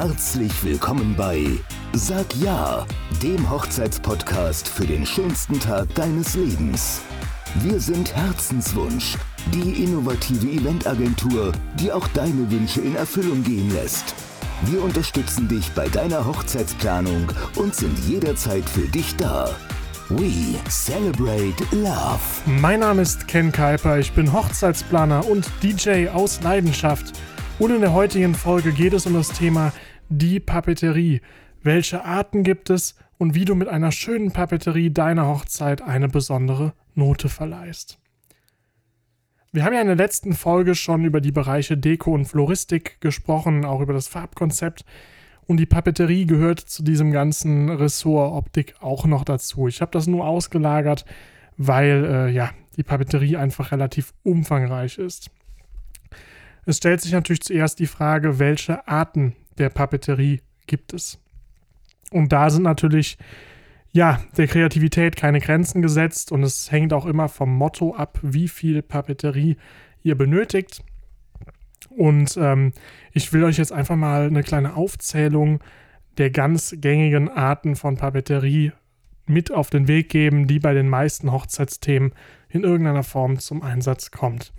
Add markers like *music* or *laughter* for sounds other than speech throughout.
Herzlich willkommen bei Sag Ja, dem Hochzeitspodcast für den schönsten Tag deines Lebens. Wir sind Herzenswunsch, die innovative Eventagentur, die auch deine Wünsche in Erfüllung gehen lässt. Wir unterstützen dich bei deiner Hochzeitsplanung und sind jederzeit für dich da. We celebrate love. Mein Name ist Ken Kuiper, ich bin Hochzeitsplaner und DJ aus Leidenschaft. Und in der heutigen Folge geht es um das Thema die Papeterie. Welche Arten gibt es und wie du mit einer schönen Papeterie deiner Hochzeit eine besondere Note verleihst. Wir haben ja in der letzten Folge schon über die Bereiche Deko und Floristik gesprochen, auch über das Farbkonzept. Und die Papeterie gehört zu diesem ganzen Ressort Optik auch noch dazu. Ich habe das nur ausgelagert, weil äh, ja, die Papeterie einfach relativ umfangreich ist. Es stellt sich natürlich zuerst die Frage, welche Arten der Papeterie gibt es? Und da sind natürlich ja, der Kreativität keine Grenzen gesetzt und es hängt auch immer vom Motto ab, wie viel Papeterie ihr benötigt. Und ähm, ich will euch jetzt einfach mal eine kleine Aufzählung der ganz gängigen Arten von Papeterie mit auf den Weg geben, die bei den meisten Hochzeitsthemen in irgendeiner Form zum Einsatz kommt.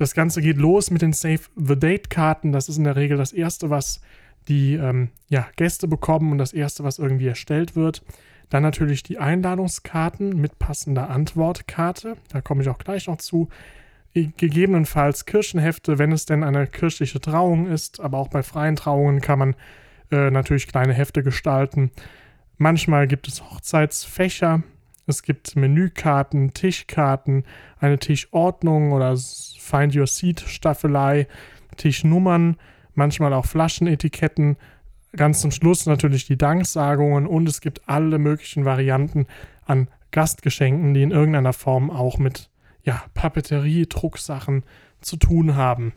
Das Ganze geht los mit den Save the Date-Karten. Das ist in der Regel das erste, was die ähm, ja, Gäste bekommen und das erste, was irgendwie erstellt wird. Dann natürlich die Einladungskarten mit passender Antwortkarte. Da komme ich auch gleich noch zu. Gegebenenfalls Kirchenhefte, wenn es denn eine kirchliche Trauung ist. Aber auch bei freien Trauungen kann man äh, natürlich kleine Hefte gestalten. Manchmal gibt es Hochzeitsfächer. Es gibt Menükarten, Tischkarten, eine Tischordnung oder Find Your Seat Staffelei, Tischnummern, manchmal auch Flaschenetiketten. Ganz zum Schluss natürlich die Danksagungen und es gibt alle möglichen Varianten an Gastgeschenken, die in irgendeiner Form auch mit ja, Papeterie, Drucksachen zu tun haben.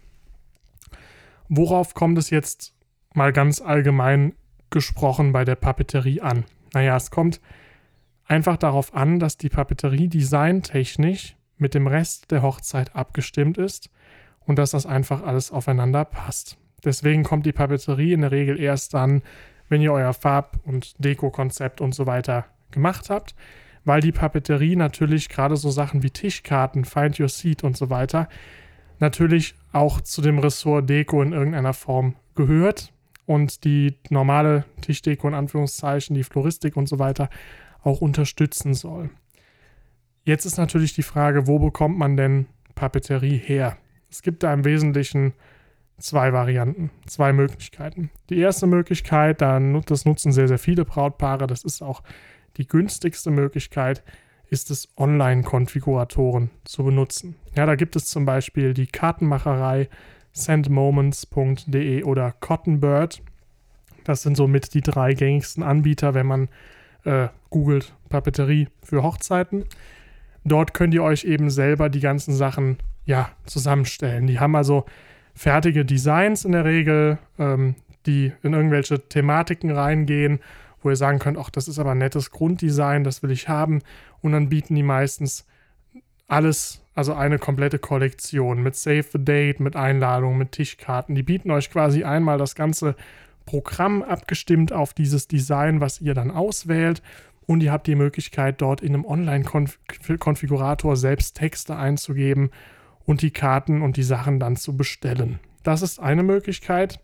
Worauf kommt es jetzt mal ganz allgemein gesprochen bei der Papeterie an? Naja, es kommt einfach darauf an, dass die Papeterie designtechnisch mit dem Rest der Hochzeit abgestimmt ist und dass das einfach alles aufeinander passt. Deswegen kommt die Papeterie in der Regel erst dann, wenn ihr euer Farb- und Deko-Konzept und so weiter gemacht habt, weil die Papeterie natürlich gerade so Sachen wie Tischkarten, Find Your Seat und so weiter natürlich auch zu dem Ressort Deko in irgendeiner Form gehört und die normale Tischdeko in Anführungszeichen, die Floristik und so weiter auch unterstützen soll. Jetzt ist natürlich die Frage, wo bekommt man denn Papeterie her? Es gibt da im Wesentlichen zwei Varianten, zwei Möglichkeiten. Die erste Möglichkeit, das nutzen sehr, sehr viele Brautpaare, das ist auch die günstigste Möglichkeit, ist es, Online-Konfiguratoren zu benutzen. Ja, da gibt es zum Beispiel die Kartenmacherei sendmoments.de oder Cottonbird. Das sind somit die drei gängigsten Anbieter, wenn man äh, googelt Papeterie für Hochzeiten. Dort könnt ihr euch eben selber die ganzen Sachen ja, zusammenstellen. Die haben also fertige Designs in der Regel, ähm, die in irgendwelche Thematiken reingehen, wo ihr sagen könnt, ach, das ist aber ein nettes Grunddesign, das will ich haben. Und dann bieten die meistens alles, also eine komplette Kollektion mit Save the Date, mit Einladungen, mit Tischkarten. Die bieten euch quasi einmal das ganze Programm abgestimmt auf dieses Design, was ihr dann auswählt und ihr habt die Möglichkeit, dort in einem Online-Konfigurator selbst Texte einzugeben und die Karten und die Sachen dann zu bestellen. Das ist eine Möglichkeit.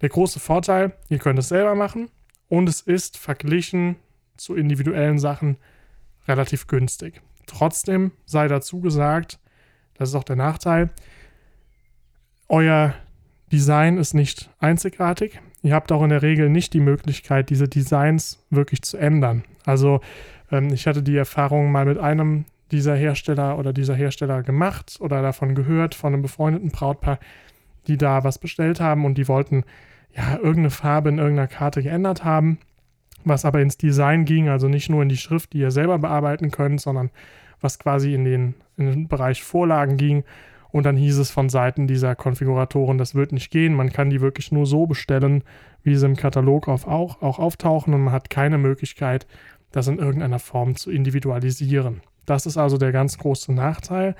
Der große Vorteil, ihr könnt es selber machen und es ist verglichen zu individuellen Sachen relativ günstig. Trotzdem sei dazu gesagt, das ist auch der Nachteil, euer Design ist nicht einzigartig. Ihr habt auch in der Regel nicht die Möglichkeit, diese Designs wirklich zu ändern. Also ähm, ich hatte die Erfahrung mal mit einem dieser Hersteller oder dieser Hersteller gemacht oder davon gehört, von einem befreundeten Brautpaar, die da was bestellt haben und die wollten ja irgendeine Farbe in irgendeiner Karte geändert haben, was aber ins Design ging, also nicht nur in die Schrift, die ihr selber bearbeiten könnt, sondern was quasi in den, in den Bereich Vorlagen ging. Und dann hieß es von Seiten dieser Konfiguratoren, das wird nicht gehen. Man kann die wirklich nur so bestellen, wie sie im Katalog auf auch, auch auftauchen und man hat keine Möglichkeit, das in irgendeiner Form zu individualisieren. Das ist also der ganz große Nachteil.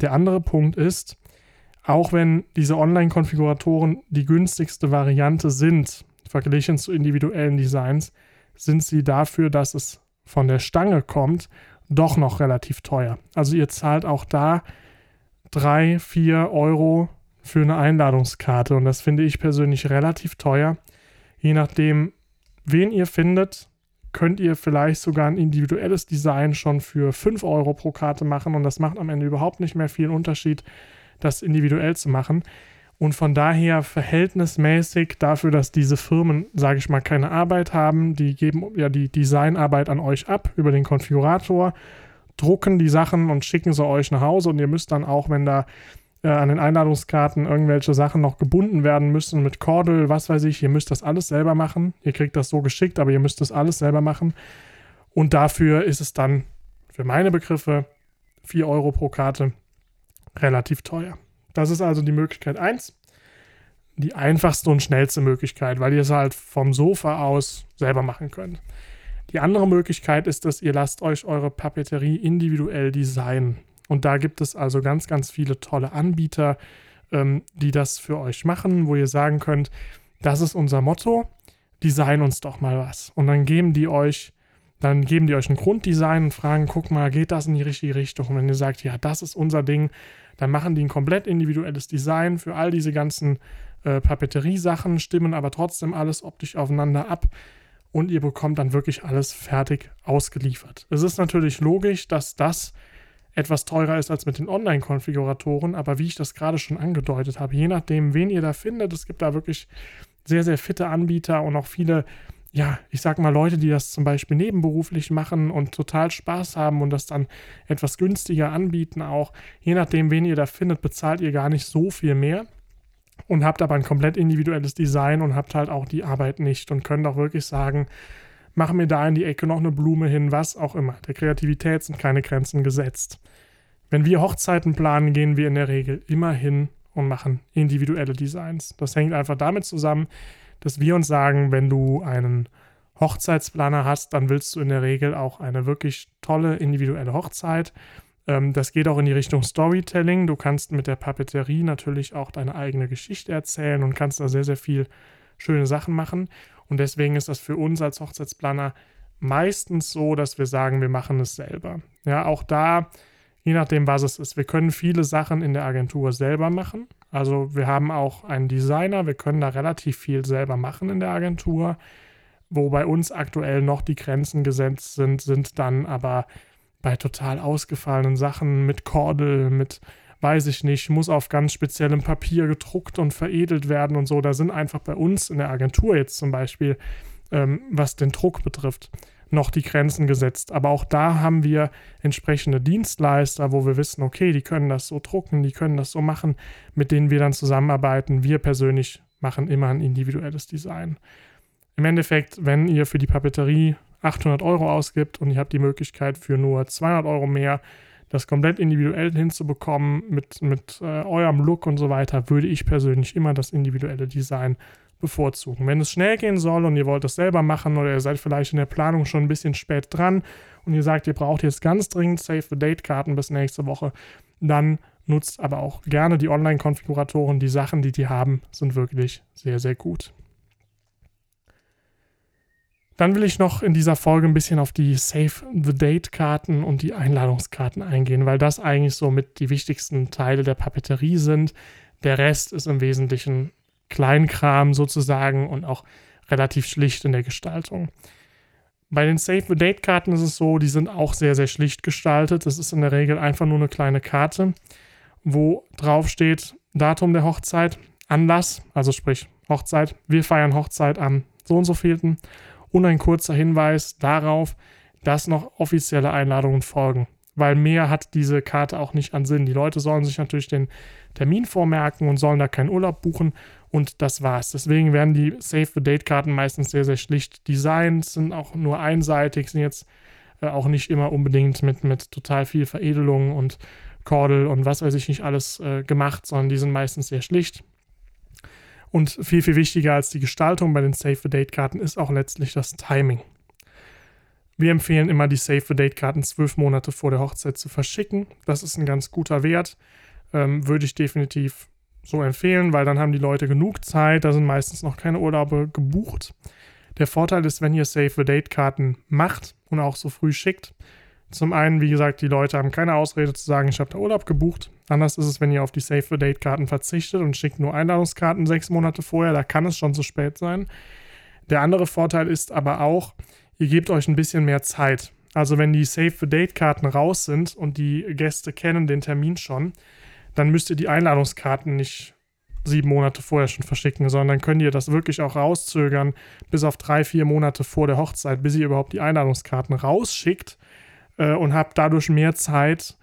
Der andere Punkt ist, auch wenn diese Online-Konfiguratoren die günstigste Variante sind, verglichen zu individuellen Designs sind sie dafür, dass es von der Stange kommt, doch noch relativ teuer. Also ihr zahlt auch da 3, 4 Euro für eine Einladungskarte und das finde ich persönlich relativ teuer. Je nachdem, wen ihr findet, könnt ihr vielleicht sogar ein individuelles Design schon für 5 Euro pro Karte machen und das macht am Ende überhaupt nicht mehr viel Unterschied, das individuell zu machen. Und von daher verhältnismäßig dafür, dass diese Firmen, sage ich mal, keine Arbeit haben, die geben ja die Designarbeit an euch ab über den Konfigurator, drucken die Sachen und schicken sie euch nach Hause und ihr müsst dann auch, wenn da äh, an den Einladungskarten irgendwelche Sachen noch gebunden werden müssen mit Kordel, was weiß ich, ihr müsst das alles selber machen. Ihr kriegt das so geschickt, aber ihr müsst das alles selber machen. Und dafür ist es dann für meine Begriffe 4 Euro pro Karte relativ teuer. Das ist also die Möglichkeit 1. Die einfachste und schnellste Möglichkeit, weil ihr es halt vom Sofa aus selber machen könnt. Die andere Möglichkeit ist, dass ihr lasst euch eure Papeterie individuell designen. Und da gibt es also ganz, ganz viele tolle Anbieter, ähm, die das für euch machen, wo ihr sagen könnt, das ist unser Motto, design uns doch mal was. Und dann geben die euch, dann geben die euch ein Grunddesign und fragen, guck mal, geht das in die richtige Richtung? Und wenn ihr sagt, ja, das ist unser Ding, dann machen die ein komplett individuelles Design für all diese ganzen äh, Papeterie-Sachen, stimmen aber trotzdem alles optisch aufeinander ab und ihr bekommt dann wirklich alles fertig ausgeliefert. Es ist natürlich logisch, dass das etwas teurer ist als mit den Online-Konfiguratoren, aber wie ich das gerade schon angedeutet habe, je nachdem, wen ihr da findet, es gibt da wirklich sehr, sehr fitte Anbieter und auch viele ja, ich sag mal, Leute, die das zum Beispiel nebenberuflich machen und total Spaß haben und das dann etwas günstiger anbieten, auch je nachdem, wen ihr da findet, bezahlt ihr gar nicht so viel mehr und habt aber ein komplett individuelles Design und habt halt auch die Arbeit nicht und könnt auch wirklich sagen, mach mir da in die Ecke noch eine Blume hin, was auch immer. Der Kreativität sind keine Grenzen gesetzt. Wenn wir Hochzeiten planen, gehen wir in der Regel immer hin und machen individuelle Designs. Das hängt einfach damit zusammen, dass wir uns sagen, wenn du einen Hochzeitsplaner hast, dann willst du in der Regel auch eine wirklich tolle individuelle Hochzeit. Ähm, das geht auch in die Richtung Storytelling. Du kannst mit der Papeterie natürlich auch deine eigene Geschichte erzählen und kannst da sehr, sehr viel schöne Sachen machen. Und deswegen ist das für uns als Hochzeitsplaner meistens so, dass wir sagen, wir machen es selber. Ja, auch da, je nachdem, was es ist. Wir können viele Sachen in der Agentur selber machen. Also wir haben auch einen Designer, wir können da relativ viel selber machen in der Agentur. Wo bei uns aktuell noch die Grenzen gesetzt sind, sind dann aber bei total ausgefallenen Sachen mit Kordel, mit weiß ich nicht, muss auf ganz speziellem Papier gedruckt und veredelt werden und so. Da sind einfach bei uns in der Agentur jetzt zum Beispiel, ähm, was den Druck betrifft, noch die Grenzen gesetzt. Aber auch da haben wir entsprechende Dienstleister, wo wir wissen, okay, die können das so drucken, die können das so machen, mit denen wir dann zusammenarbeiten. Wir persönlich machen immer ein individuelles Design. Im Endeffekt, wenn ihr für die Papeterie 800 Euro ausgibt und ihr habt die Möglichkeit für nur 200 Euro mehr, das komplett individuell hinzubekommen mit, mit äh, eurem Look und so weiter, würde ich persönlich immer das individuelle Design bevorzugen. Wenn es schnell gehen soll und ihr wollt es selber machen oder ihr seid vielleicht in der Planung schon ein bisschen spät dran und ihr sagt, ihr braucht jetzt ganz dringend Save the Date Karten bis nächste Woche, dann nutzt aber auch gerne die Online-Konfiguratoren. Die Sachen, die die haben, sind wirklich sehr, sehr gut. Dann will ich noch in dieser Folge ein bisschen auf die Save the Date Karten und die Einladungskarten eingehen, weil das eigentlich so mit die wichtigsten Teile der Papeterie sind. Der Rest ist im Wesentlichen Kleinkram sozusagen und auch relativ schlicht in der Gestaltung. Bei den Save the Date Karten ist es so, die sind auch sehr, sehr schlicht gestaltet. Das ist in der Regel einfach nur eine kleine Karte, wo drauf steht Datum der Hochzeit, Anlass, also sprich Hochzeit. Wir feiern Hochzeit am so und so vielten und ein kurzer Hinweis darauf, dass noch offizielle Einladungen folgen. Weil mehr hat diese Karte auch nicht an Sinn. Die Leute sollen sich natürlich den Termin vormerken und sollen da keinen Urlaub buchen und das war's. Deswegen werden die Save the Date Karten meistens sehr, sehr schlicht designt, sind auch nur einseitig, sind jetzt äh, auch nicht immer unbedingt mit, mit total viel Veredelung und Kordel und was weiß ich nicht alles äh, gemacht, sondern die sind meistens sehr schlicht. Und viel, viel wichtiger als die Gestaltung bei den Save the Date Karten ist auch letztlich das Timing. Wir empfehlen immer, die Save the Date Karten zwölf Monate vor der Hochzeit zu verschicken. Das ist ein ganz guter Wert. Ähm, würde ich definitiv so empfehlen, weil dann haben die Leute genug Zeit, da sind meistens noch keine Urlaube gebucht. Der Vorteil ist, wenn ihr Save the Date Karten macht und auch so früh schickt. Zum einen, wie gesagt, die Leute haben keine Ausrede zu sagen, ich habe da Urlaub gebucht. Anders ist es, wenn ihr auf die Save the Date Karten verzichtet und schickt nur Einladungskarten sechs Monate vorher, da kann es schon zu spät sein. Der andere Vorteil ist aber auch, ihr gebt euch ein bisschen mehr Zeit. Also wenn die Save the Date Karten raus sind und die Gäste kennen den Termin schon, dann müsst ihr die Einladungskarten nicht sieben Monate vorher schon verschicken, sondern könnt ihr das wirklich auch rauszögern bis auf drei, vier Monate vor der Hochzeit, bis ihr überhaupt die Einladungskarten rausschickt äh, und habt dadurch mehr Zeit,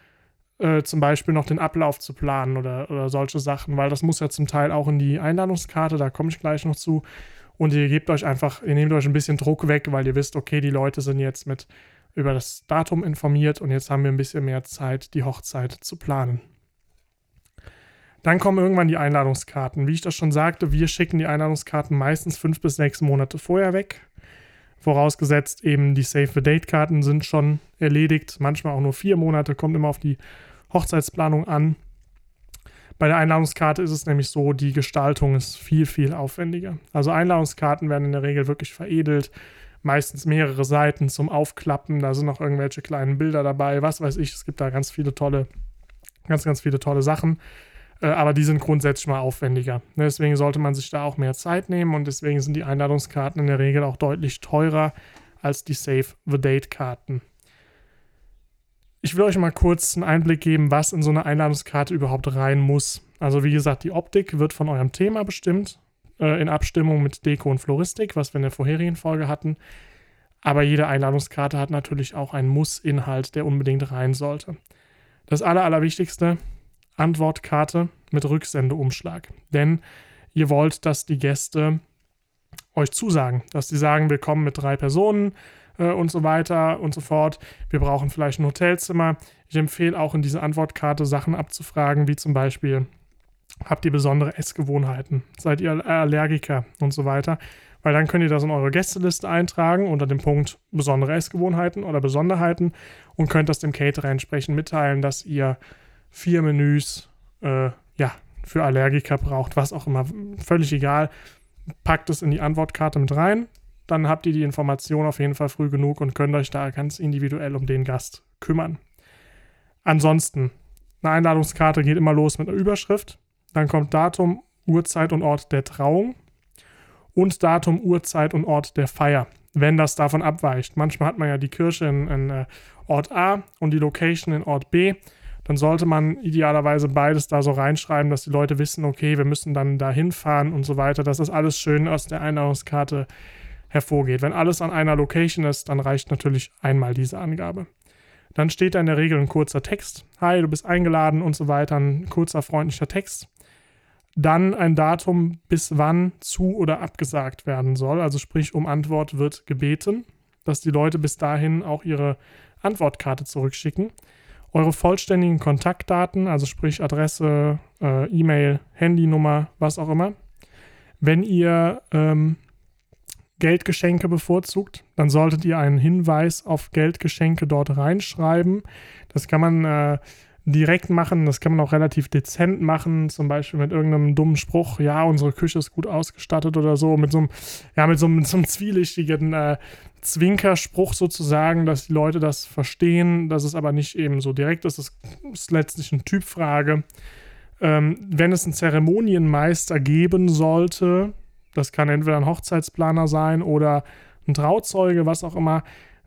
äh, zum Beispiel noch den Ablauf zu planen oder, oder solche Sachen, weil das muss ja zum Teil auch in die Einladungskarte, da komme ich gleich noch zu. Und ihr gebt euch einfach, ihr nehmt euch ein bisschen Druck weg, weil ihr wisst, okay, die Leute sind jetzt mit über das Datum informiert und jetzt haben wir ein bisschen mehr Zeit, die Hochzeit zu planen. Dann kommen irgendwann die Einladungskarten. Wie ich das schon sagte, wir schicken die Einladungskarten meistens fünf bis sechs Monate vorher weg. Vorausgesetzt eben die Save the Date Karten sind schon erledigt. Manchmal auch nur vier Monate, kommt immer auf die Hochzeitsplanung an. Bei der Einladungskarte ist es nämlich so, die Gestaltung ist viel, viel aufwendiger. Also Einladungskarten werden in der Regel wirklich veredelt. Meistens mehrere Seiten zum Aufklappen. Da sind noch irgendwelche kleinen Bilder dabei. Was weiß ich. Es gibt da ganz viele tolle, ganz, ganz viele tolle Sachen. Äh, aber die sind grundsätzlich mal aufwendiger. Ne, deswegen sollte man sich da auch mehr Zeit nehmen und deswegen sind die Einladungskarten in der Regel auch deutlich teurer als die Save the Date Karten. Ich will euch mal kurz einen Einblick geben, was in so eine Einladungskarte überhaupt rein muss. Also wie gesagt, die Optik wird von eurem Thema bestimmt, äh, in Abstimmung mit Deko und Floristik, was wir in der vorherigen Folge hatten. Aber jede Einladungskarte hat natürlich auch einen Muss-Inhalt, der unbedingt rein sollte. Das Aller, Allerwichtigste, Antwortkarte mit Rücksendeumschlag. Denn ihr wollt, dass die Gäste euch zusagen, dass sie sagen, wir kommen mit drei Personen äh, und so weiter und so fort. Wir brauchen vielleicht ein Hotelzimmer. Ich empfehle auch in dieser Antwortkarte Sachen abzufragen, wie zum Beispiel, habt ihr besondere Essgewohnheiten? Seid ihr Allergiker und so weiter? Weil dann könnt ihr das in eure Gästeliste eintragen unter dem Punkt besondere Essgewohnheiten oder Besonderheiten und könnt das dem Caterer entsprechend mitteilen, dass ihr vier Menüs, äh, ja, für Allergiker braucht, was auch immer, völlig egal. Packt es in die Antwortkarte mit rein, dann habt ihr die Information auf jeden Fall früh genug und könnt euch da ganz individuell um den Gast kümmern. Ansonsten, eine Einladungskarte geht immer los mit einer Überschrift, dann kommt Datum, Uhrzeit und Ort der Trauung und Datum, Uhrzeit und Ort der Feier, wenn das davon abweicht. Manchmal hat man ja die Kirche in, in uh, Ort A und die Location in Ort B dann sollte man idealerweise beides da so reinschreiben, dass die Leute wissen, okay, wir müssen dann da hinfahren und so weiter, dass das alles schön aus der Einladungskarte hervorgeht. Wenn alles an einer Location ist, dann reicht natürlich einmal diese Angabe. Dann steht da in der Regel ein kurzer Text. Hi, du bist eingeladen und so weiter, ein kurzer freundlicher Text. Dann ein Datum, bis wann zu oder abgesagt werden soll. Also sprich, um Antwort wird gebeten, dass die Leute bis dahin auch ihre Antwortkarte zurückschicken eure vollständigen Kontaktdaten, also sprich Adresse, äh, E-Mail, Handynummer, was auch immer. Wenn ihr ähm, Geldgeschenke bevorzugt, dann solltet ihr einen Hinweis auf Geldgeschenke dort reinschreiben. Das kann man äh, direkt machen, das kann man auch relativ dezent machen, zum Beispiel mit irgendeinem dummen Spruch, ja, unsere Küche ist gut ausgestattet oder so, mit so einem, ja, mit so einem, *laughs* so einem zwielichtigen äh, Zwinkerspruch sozusagen, dass die Leute das verstehen, dass es aber nicht eben so direkt ist. Das ist letztlich eine Typfrage. Ähm, wenn es einen Zeremonienmeister geben sollte, das kann entweder ein Hochzeitsplaner sein oder ein Trauzeuge, was auch immer,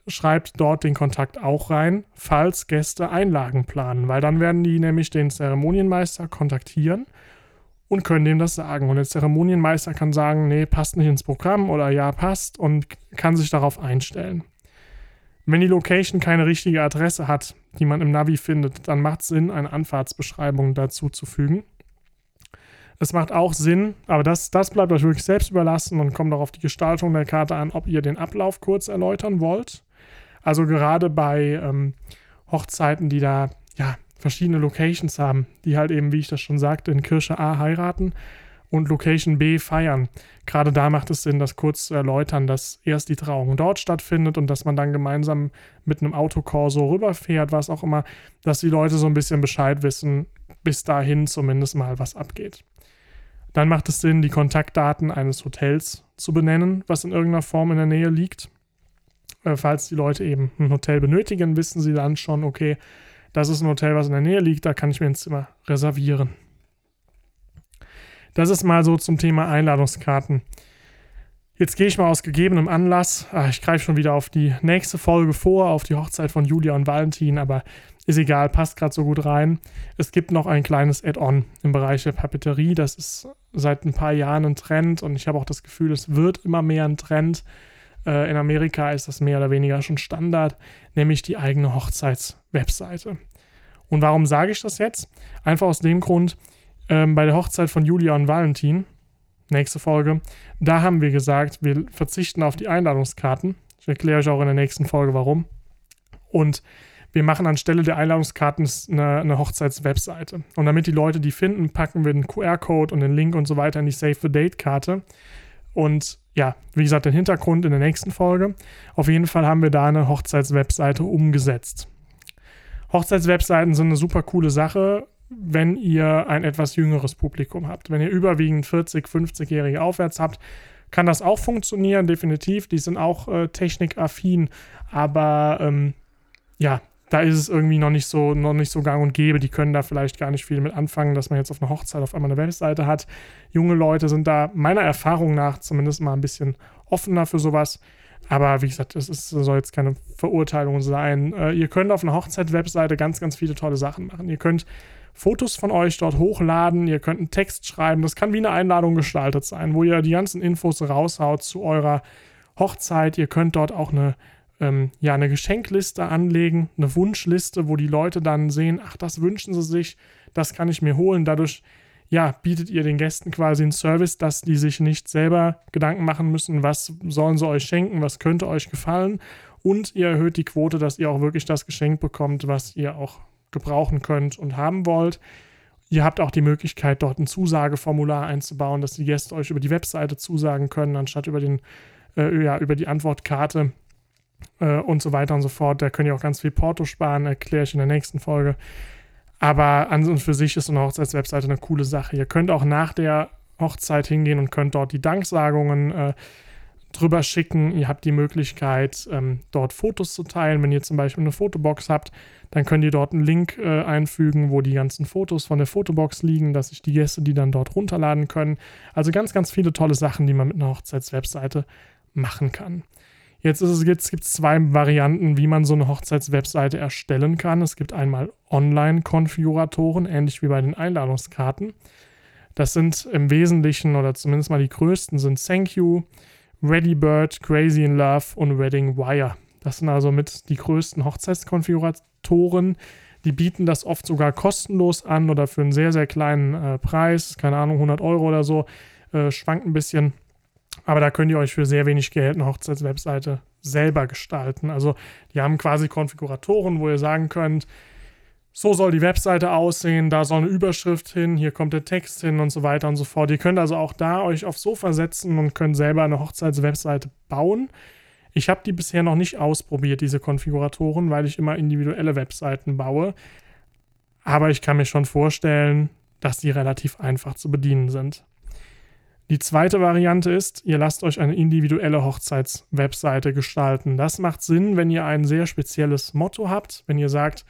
schreibt dort den Kontakt auch rein, falls Gäste Einlagen planen, weil dann werden die nämlich den Zeremonienmeister kontaktieren und können dem das sagen. Und der Zeremonienmeister kann sagen, nee, passt nicht ins Programm oder ja, passt und kann sich darauf einstellen. Wenn die Location keine richtige Adresse hat, die man im Navi findet, dann macht es Sinn, eine Anfahrtsbeschreibung dazu zu fügen. Es macht auch Sinn, aber das, das bleibt euch wirklich selbst überlassen und kommt auch auf die Gestaltung der Karte an, ob ihr den Ablauf kurz erläutern wollt. Also gerade bei ähm, Hochzeiten, die da ja verschiedene Locations haben, die halt eben, wie ich das schon sagte, in Kirche A heiraten und Location B feiern. Gerade da macht es Sinn, das kurz zu erläutern, dass erst die Trauung dort stattfindet und dass man dann gemeinsam mit einem Autokorso rüberfährt, was auch immer, dass die Leute so ein bisschen Bescheid wissen, bis dahin zumindest mal was abgeht. Dann macht es Sinn, die Kontaktdaten eines Hotels zu benennen, was in irgendeiner Form in der Nähe liegt. Äh, falls die Leute eben ein Hotel benötigen, wissen sie dann schon, okay, das ist ein Hotel, was in der Nähe liegt, da kann ich mir ein Zimmer reservieren. Das ist mal so zum Thema Einladungskarten. Jetzt gehe ich mal aus gegebenem Anlass. Ach, ich greife schon wieder auf die nächste Folge vor, auf die Hochzeit von Julia und Valentin, aber ist egal, passt gerade so gut rein. Es gibt noch ein kleines Add-on im Bereich der Papeterie. Das ist seit ein paar Jahren ein Trend und ich habe auch das Gefühl, es wird immer mehr ein Trend. Äh, in Amerika ist das mehr oder weniger schon Standard, nämlich die eigene Hochzeitswebseite. Und warum sage ich das jetzt? Einfach aus dem Grund, ähm, bei der Hochzeit von Julia und Valentin, nächste Folge, da haben wir gesagt, wir verzichten auf die Einladungskarten. Ich erkläre euch auch in der nächsten Folge warum. Und wir machen anstelle der Einladungskarten eine, eine Hochzeitswebseite. Und damit die Leute die finden, packen wir den QR-Code und den Link und so weiter in die Save the Date-Karte. Und ja, wie gesagt, den Hintergrund in der nächsten Folge. Auf jeden Fall haben wir da eine Hochzeitswebseite umgesetzt. Hochzeitswebseiten sind eine super coole Sache, wenn ihr ein etwas jüngeres Publikum habt. Wenn ihr überwiegend 40, 50-Jährige aufwärts habt, kann das auch funktionieren, definitiv. Die sind auch äh, technikaffin, aber ähm, ja, da ist es irgendwie noch nicht so, noch nicht so gang und gäbe. Die können da vielleicht gar nicht viel mit anfangen, dass man jetzt auf einer Hochzeit auf einmal eine Webseite hat. Junge Leute sind da meiner Erfahrung nach zumindest mal ein bisschen offener für sowas. Aber wie gesagt, es soll jetzt keine Verurteilung sein. Äh, ihr könnt auf einer Hochzeit-Webseite ganz, ganz viele tolle Sachen machen. Ihr könnt Fotos von euch dort hochladen, ihr könnt einen Text schreiben. Das kann wie eine Einladung gestaltet sein, wo ihr die ganzen Infos raushaut zu eurer Hochzeit. Ihr könnt dort auch eine ähm, ja, eine Geschenkliste anlegen, eine Wunschliste, wo die Leute dann sehen, ach, das wünschen sie sich, das kann ich mir holen. Dadurch ja, bietet ihr den Gästen quasi einen Service, dass die sich nicht selber Gedanken machen müssen, was sollen sie euch schenken, was könnte euch gefallen. Und ihr erhöht die Quote, dass ihr auch wirklich das Geschenk bekommt, was ihr auch gebrauchen könnt und haben wollt. Ihr habt auch die Möglichkeit, dort ein Zusageformular einzubauen, dass die Gäste euch über die Webseite zusagen können, anstatt über, den, äh, ja, über die Antwortkarte äh, und so weiter und so fort. Da könnt ihr auch ganz viel Porto sparen, erkläre ich in der nächsten Folge. Aber an und für sich ist eine Hochzeitswebseite eine coole Sache. Ihr könnt auch nach der Hochzeit hingehen und könnt dort die Danksagungen äh, drüber schicken. Ihr habt die Möglichkeit, ähm, dort Fotos zu teilen. Wenn ihr zum Beispiel eine Fotobox habt, dann könnt ihr dort einen Link äh, einfügen, wo die ganzen Fotos von der Fotobox liegen, dass sich die Gäste die dann dort runterladen können. Also ganz, ganz viele tolle Sachen, die man mit einer Hochzeitswebseite machen kann. Jetzt, ist es, jetzt gibt es zwei Varianten, wie man so eine Hochzeitswebseite erstellen kann. Es gibt einmal Online-Konfiguratoren, ähnlich wie bei den Einladungskarten. Das sind im Wesentlichen oder zumindest mal die größten sind Thank You, ReadyBird, Crazy in Love und Wedding Wire. Das sind also mit die größten Hochzeitskonfiguratoren. Die bieten das oft sogar kostenlos an oder für einen sehr, sehr kleinen äh, Preis, keine Ahnung, 100 Euro oder so, äh, schwankt ein bisschen. Aber da könnt ihr euch für sehr wenig Geld eine Hochzeitswebseite selber gestalten. Also die haben quasi Konfiguratoren, wo ihr sagen könnt, so soll die Webseite aussehen, da soll eine Überschrift hin, hier kommt der Text hin und so weiter und so fort. Ihr könnt also auch da euch aufs Sofa setzen und könnt selber eine Hochzeitswebseite bauen. Ich habe die bisher noch nicht ausprobiert, diese Konfiguratoren, weil ich immer individuelle Webseiten baue. Aber ich kann mir schon vorstellen, dass die relativ einfach zu bedienen sind. Die zweite Variante ist, ihr lasst euch eine individuelle Hochzeitswebseite gestalten. Das macht Sinn, wenn ihr ein sehr spezielles Motto habt, wenn ihr sagt,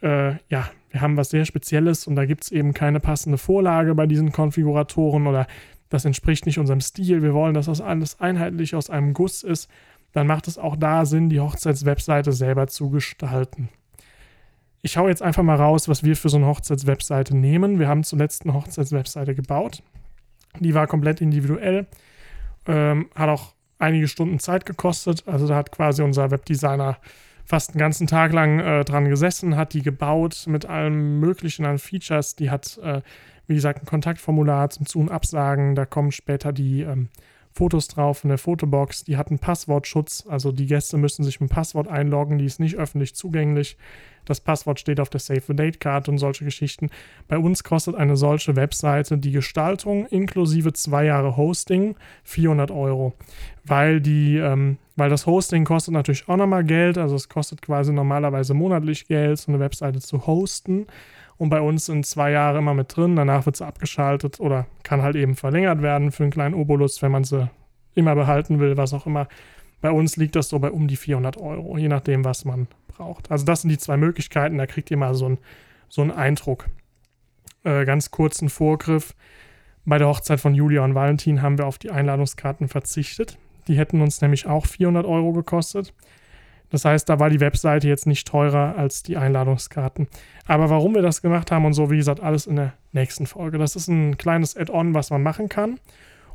äh, ja, wir haben was sehr Spezielles und da gibt es eben keine passende Vorlage bei diesen Konfiguratoren oder das entspricht nicht unserem Stil, wir wollen, dass das alles einheitlich aus einem Guss ist, dann macht es auch da Sinn, die Hochzeitswebseite selber zu gestalten. Ich hau jetzt einfach mal raus, was wir für so eine Hochzeitswebseite nehmen. Wir haben zuletzt eine Hochzeitswebseite gebaut. Die war komplett individuell, ähm, hat auch einige Stunden Zeit gekostet. Also da hat quasi unser Webdesigner fast einen ganzen Tag lang äh, dran gesessen, hat die gebaut mit allem möglichen an Features. Die hat, äh, wie gesagt, ein Kontaktformular zum Zu- und Absagen. Da kommen später die ähm, Fotos drauf in der Fotobox. Die hat einen Passwortschutz, also die Gäste müssen sich mit dem Passwort einloggen, die ist nicht öffentlich zugänglich. Das Passwort steht auf der Save the Date Card und solche Geschichten. Bei uns kostet eine solche Webseite die Gestaltung inklusive zwei Jahre Hosting 400 Euro, weil die, ähm, weil das Hosting kostet natürlich auch nochmal Geld, also es kostet quasi normalerweise monatlich Geld, so eine Webseite zu hosten. Und bei uns sind zwei Jahre immer mit drin. Danach wird sie abgeschaltet oder kann halt eben verlängert werden für einen kleinen Obolus, wenn man sie immer behalten will, was auch immer. Bei uns liegt das so bei um die 400 Euro, je nachdem, was man braucht. Also das sind die zwei Möglichkeiten, da kriegt ihr mal so, ein, so einen Eindruck. Äh, ganz kurzen Vorgriff. Bei der Hochzeit von Julia und Valentin haben wir auf die Einladungskarten verzichtet. Die hätten uns nämlich auch 400 Euro gekostet. Das heißt, da war die Webseite jetzt nicht teurer als die Einladungskarten. Aber warum wir das gemacht haben und so, wie gesagt, alles in der nächsten Folge. Das ist ein kleines Add-on, was man machen kann.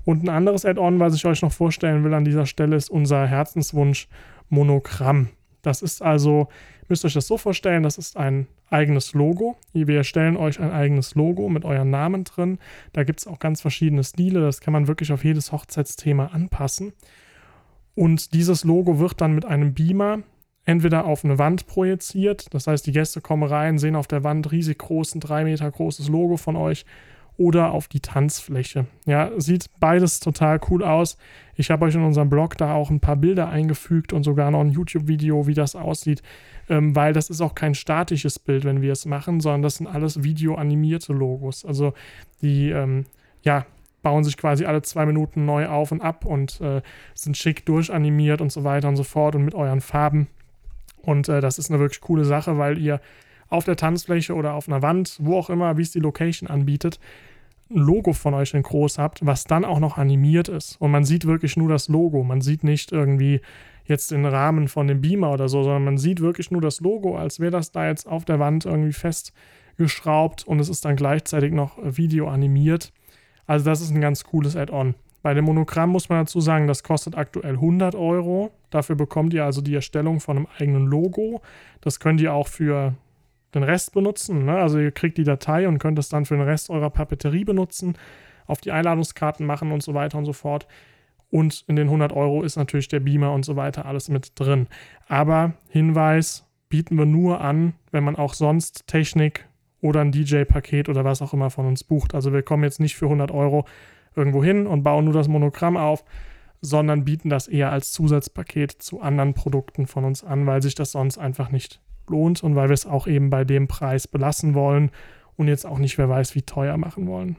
Und ein anderes Add-on, was ich euch noch vorstellen will an dieser Stelle, ist unser Herzenswunsch Monogramm. Das ist also, müsst ihr euch das so vorstellen, das ist ein eigenes Logo. Wir erstellen euch ein eigenes Logo mit euren Namen drin. Da gibt es auch ganz verschiedene Stile. Das kann man wirklich auf jedes Hochzeitsthema anpassen. Und dieses Logo wird dann mit einem Beamer entweder auf eine Wand projiziert. Das heißt, die Gäste kommen rein, sehen auf der Wand riesig groß, ein drei Meter großes Logo von euch oder auf die Tanzfläche. Ja, sieht beides total cool aus. Ich habe euch in unserem Blog da auch ein paar Bilder eingefügt und sogar noch ein YouTube-Video, wie das aussieht, ähm, weil das ist auch kein statisches Bild, wenn wir es machen, sondern das sind alles videoanimierte Logos. Also die, ähm, ja, bauen sich quasi alle zwei Minuten neu auf und ab und äh, sind schick durchanimiert und so weiter und so fort und mit euren Farben. Und äh, das ist eine wirklich coole Sache, weil ihr auf der Tanzfläche oder auf einer Wand, wo auch immer, wie es die Location anbietet, ein Logo von euch in groß habt, was dann auch noch animiert ist. Und man sieht wirklich nur das Logo. Man sieht nicht irgendwie jetzt den Rahmen von dem Beamer oder so, sondern man sieht wirklich nur das Logo, als wäre das da jetzt auf der Wand irgendwie festgeschraubt und es ist dann gleichzeitig noch Video animiert. Also das ist ein ganz cooles Add-on. Bei dem Monogramm muss man dazu sagen, das kostet aktuell 100 Euro. Dafür bekommt ihr also die Erstellung von einem eigenen Logo. Das könnt ihr auch für den Rest benutzen. Ne? Also ihr kriegt die Datei und könnt es dann für den Rest eurer Papeterie benutzen, auf die Einladungskarten machen und so weiter und so fort. Und in den 100 Euro ist natürlich der Beamer und so weiter alles mit drin. Aber Hinweis, bieten wir nur an, wenn man auch sonst Technik oder ein DJ-Paket oder was auch immer von uns bucht. Also wir kommen jetzt nicht für 100 Euro irgendwo hin und bauen nur das Monogramm auf, sondern bieten das eher als Zusatzpaket zu anderen Produkten von uns an, weil sich das sonst einfach nicht lohnt und weil wir es auch eben bei dem Preis belassen wollen und jetzt auch nicht, wer weiß, wie teuer machen wollen.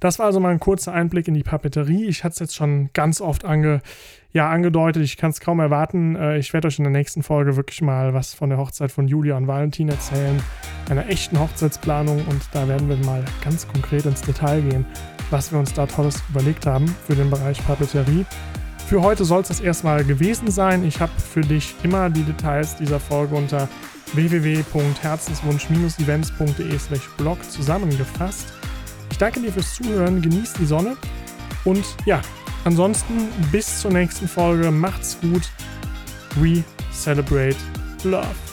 Das war also mal ein kurzer Einblick in die Papeterie. Ich hatte es jetzt schon ganz oft ange, ja, angedeutet. Ich kann es kaum erwarten. Äh, ich werde euch in der nächsten Folge wirklich mal was von der Hochzeit von Julia und Valentin erzählen. Einer echten Hochzeitsplanung. Und da werden wir mal ganz konkret ins Detail gehen, was wir uns da Tolles überlegt haben für den Bereich Papeterie. Für heute soll es das erstmal gewesen sein. Ich habe für dich immer die Details dieser Folge unter www.herzenswunsch-events.de/blog zusammengefasst. Ich danke dir fürs Zuhören, genieß die Sonne und ja, ansonsten bis zur nächsten Folge. Macht's gut. We celebrate love.